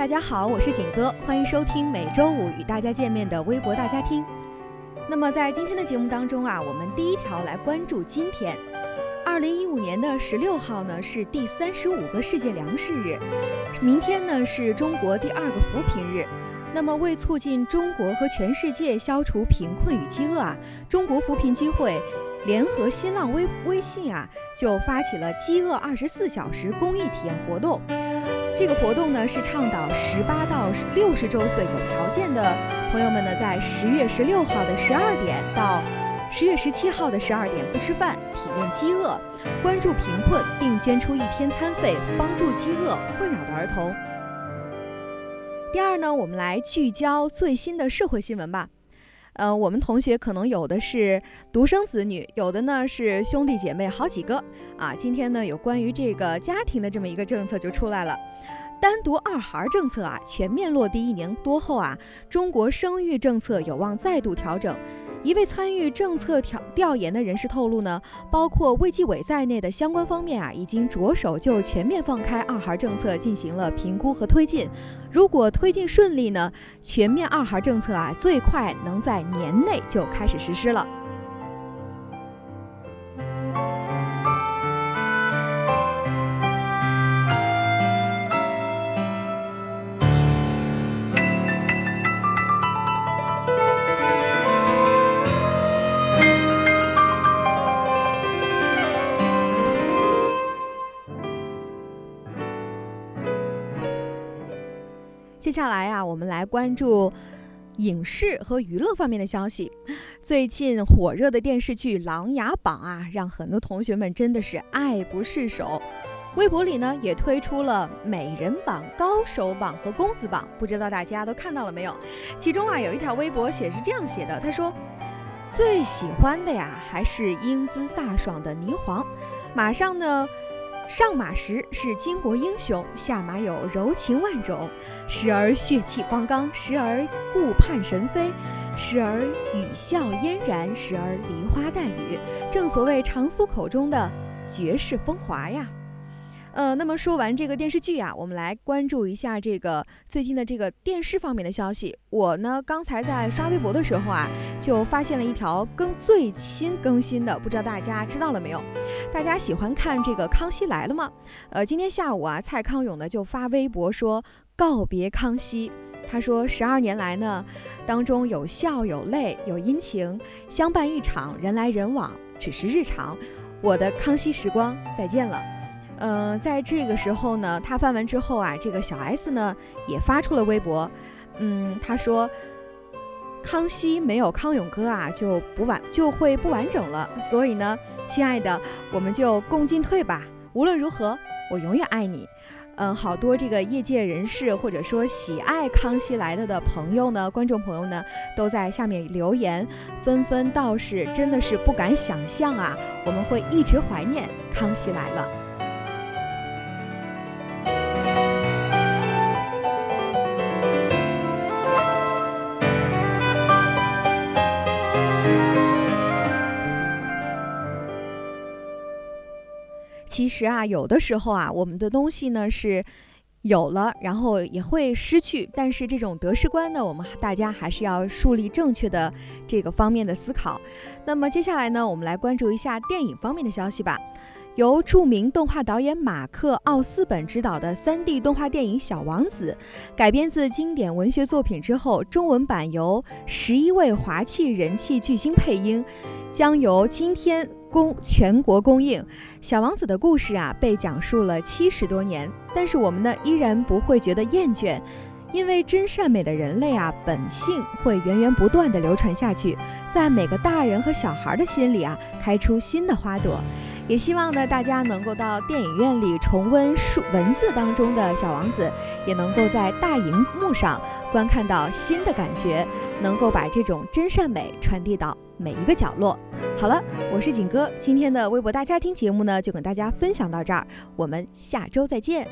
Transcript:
大家好，我是景哥，欢迎收听每周五与大家见面的微博大家听。那么在今天的节目当中啊，我们第一条来关注今天，二零一五年的十六号呢是第三十五个世界粮食日，明天呢是中国第二个扶贫日。那么为促进中国和全世界消除贫困与饥饿啊，中国扶贫机会联合新浪微微信啊，就发起了饥饿二十四小时公益体验活动。这个活动呢是倡导十八到六十周岁有条件的朋友们呢，在十月十六号的十二点到十月十七号的十二点不吃饭，体验饥饿，关注贫困，并捐出一天餐费，帮助饥饿困扰的儿童。第二呢，我们来聚焦最新的社会新闻吧。呃，我们同学可能有的是独生子女，有的呢是兄弟姐妹好几个啊。今天呢，有关于这个家庭的这么一个政策就出来了。单独二孩政策啊全面落地一年多后啊，中国生育政策有望再度调整。一位参与政策调调研的人士透露呢，包括卫计委在内的相关方面啊，已经着手就全面放开二孩政策进行了评估和推进。如果推进顺利呢，全面二孩政策啊，最快能在年内就开始实施了。接下来啊，我们来关注影视和娱乐方面的消息。最近火热的电视剧《琅琊榜》啊，让很多同学们真的是爱不释手。微博里呢，也推出了美人榜、高手榜和公子榜，不知道大家都看到了没有？其中啊，有一条微博写是这样写的：他说，最喜欢的呀，还是英姿飒爽的霓凰。马上呢。上马时是巾帼英雄，下马有柔情万种，时而血气方刚，时而顾盼神飞，时而语笑嫣然，时而梨花带雨。正所谓常苏口中的绝世风华呀。呃，那么说完这个电视剧啊，我们来关注一下这个最近的这个电视方面的消息。我呢，刚才在刷微博的时候啊，就发现了一条更最新更新的，不知道大家知道了没有？大家喜欢看这个《康熙来了》吗？呃，今天下午啊，蔡康永呢就发微博说告别康熙。他说十二年来呢，当中有笑有泪有阴晴相伴一场，人来人往只是日常。我的康熙时光再见了。嗯，在这个时候呢，他翻完之后啊，这个小 S 呢也发出了微博，嗯，他说：“康熙没有康永哥啊，就不完就会不完整了。所以呢，亲爱的，我们就共进退吧。无论如何，我永远爱你。”嗯，好多这个业界人士或者说喜爱《康熙来了》的朋友呢，观众朋友呢，都在下面留言，纷纷道是真的是不敢想象啊，我们会一直怀念《康熙来了》。其实啊，有的时候啊，我们的东西呢是有了，然后也会失去。但是这种得失观呢，我们大家还是要树立正确的这个方面的思考。那么接下来呢，我们来关注一下电影方面的消息吧。由著名动画导演马克·奥斯本执导的 3D 动画电影《小王子》，改编自经典文学作品之后，中文版由十一位华气人气巨星配音。将由今天公全国公映。《小王子》的故事啊，被讲述了七十多年，但是我们呢，依然不会觉得厌倦。因为真善美的人类啊，本性会源源不断地流传下去，在每个大人和小孩的心里啊，开出新的花朵。也希望呢，大家能够到电影院里重温书文字当中的小王子，也能够在大荧幕上观看到新的感觉，能够把这种真善美传递到每一个角落。好了，我是景哥，今天的微博大家庭节目呢，就跟大家分享到这儿，我们下周再见。